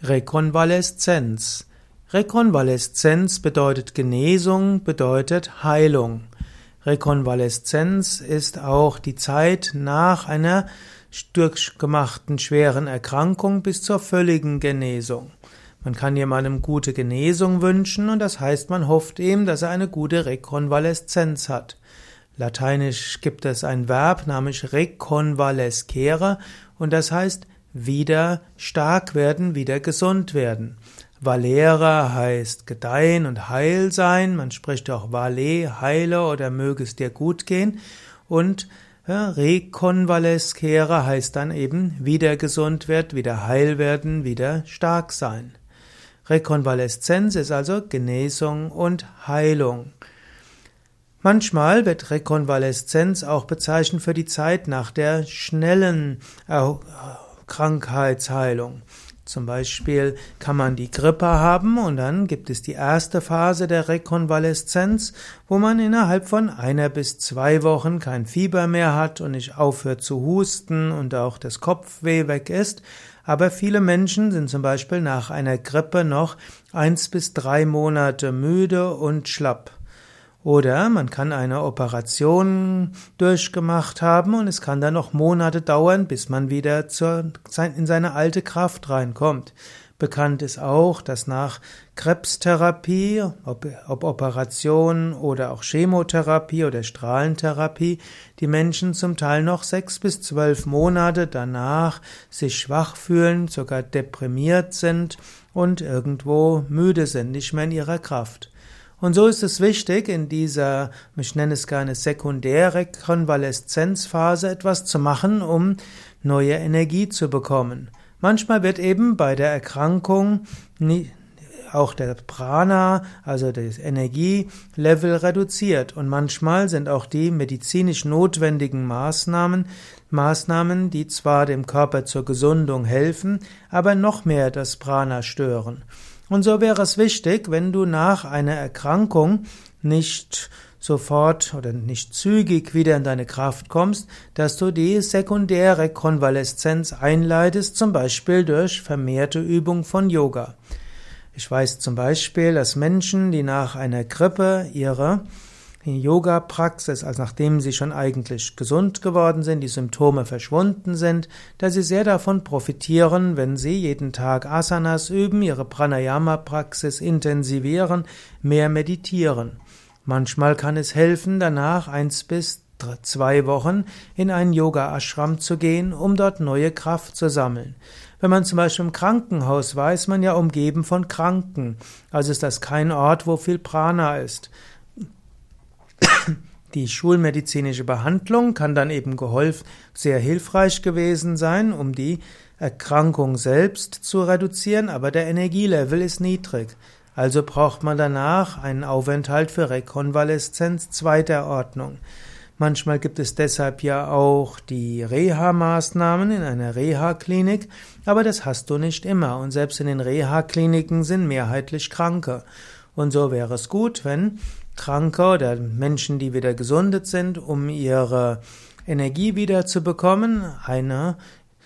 Rekonvaleszenz. Rekonvaleszenz bedeutet Genesung, bedeutet Heilung. Rekonvaleszenz ist auch die Zeit nach einer durchgemachten schweren Erkrankung bis zur völligen Genesung. Man kann jemandem gute Genesung wünschen und das heißt, man hofft ihm, dass er eine gute Rekonvaleszenz hat. Lateinisch gibt es ein Verb namens reconvalescere und das heißt wieder stark werden, wieder gesund werden. Valera heißt gedeihen und heil sein. Man spricht auch Vale, heile oder möge es dir gut gehen. Und ja, reconvalescere heißt dann eben wieder gesund werden, wieder heil werden, wieder stark sein. Rekonvaleszenz ist also Genesung und Heilung. Manchmal wird Rekonvaleszenz auch bezeichnet für die Zeit nach der schnellen Krankheitsheilung. Zum Beispiel kann man die Grippe haben und dann gibt es die erste Phase der Rekonvaleszenz, wo man innerhalb von einer bis zwei Wochen kein Fieber mehr hat und nicht aufhört zu husten und auch das Kopfweh weg ist. Aber viele Menschen sind zum Beispiel nach einer Grippe noch eins bis drei Monate müde und schlapp. Oder man kann eine Operation durchgemacht haben und es kann dann noch Monate dauern, bis man wieder zur, in seine alte Kraft reinkommt. Bekannt ist auch, dass nach Krebstherapie, ob, ob Operation oder auch Chemotherapie oder Strahlentherapie, die Menschen zum Teil noch sechs bis zwölf Monate danach sich schwach fühlen, sogar deprimiert sind und irgendwo müde sind, nicht mehr in ihrer Kraft. Und so ist es wichtig, in dieser, ich nenne es gerne sekundäre Konvaleszenzphase etwas zu machen, um neue Energie zu bekommen. Manchmal wird eben bei der Erkrankung auch der Prana, also das Energielevel reduziert und manchmal sind auch die medizinisch notwendigen Maßnahmen Maßnahmen, die zwar dem Körper zur Gesundung helfen, aber noch mehr das Prana stören. Und so wäre es wichtig, wenn du nach einer Erkrankung nicht sofort oder nicht zügig wieder in deine Kraft kommst, dass du die sekundäre Konvaleszenz einleitest, zum Beispiel durch vermehrte Übung von Yoga. Ich weiß zum Beispiel, dass Menschen, die nach einer Grippe ihre Yoga-Praxis, also nachdem sie schon eigentlich gesund geworden sind, die Symptome verschwunden sind, dass sie sehr davon profitieren, wenn sie jeden Tag Asanas üben, ihre Pranayama-Praxis intensivieren, mehr meditieren. Manchmal kann es helfen, danach eins bis zwei Wochen in einen Yoga-Ashram zu gehen, um dort neue Kraft zu sammeln. Wenn man zum Beispiel im Krankenhaus war, ist man ja umgeben von Kranken. Also ist das kein Ort, wo viel Prana ist. Die schulmedizinische Behandlung kann dann eben geholfen, sehr hilfreich gewesen sein, um die Erkrankung selbst zu reduzieren, aber der Energielevel ist niedrig. Also braucht man danach einen Aufenthalt für Rekonvaleszenz zweiter Ordnung. Manchmal gibt es deshalb ja auch die Reha-Maßnahmen in einer Reha-Klinik, aber das hast du nicht immer und selbst in den Reha-Kliniken sind mehrheitlich Kranke. Und so wäre es gut, wenn Kranke oder Menschen, die wieder gesundet sind, um ihre Energie wieder zu bekommen, eine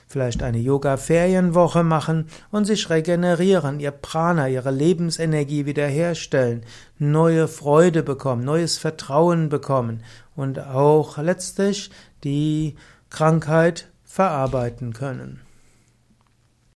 vielleicht eine Yoga-Ferienwoche machen und sich regenerieren, ihr Prana, ihre Lebensenergie wiederherstellen, neue Freude bekommen, neues Vertrauen bekommen und auch letztlich die Krankheit verarbeiten können.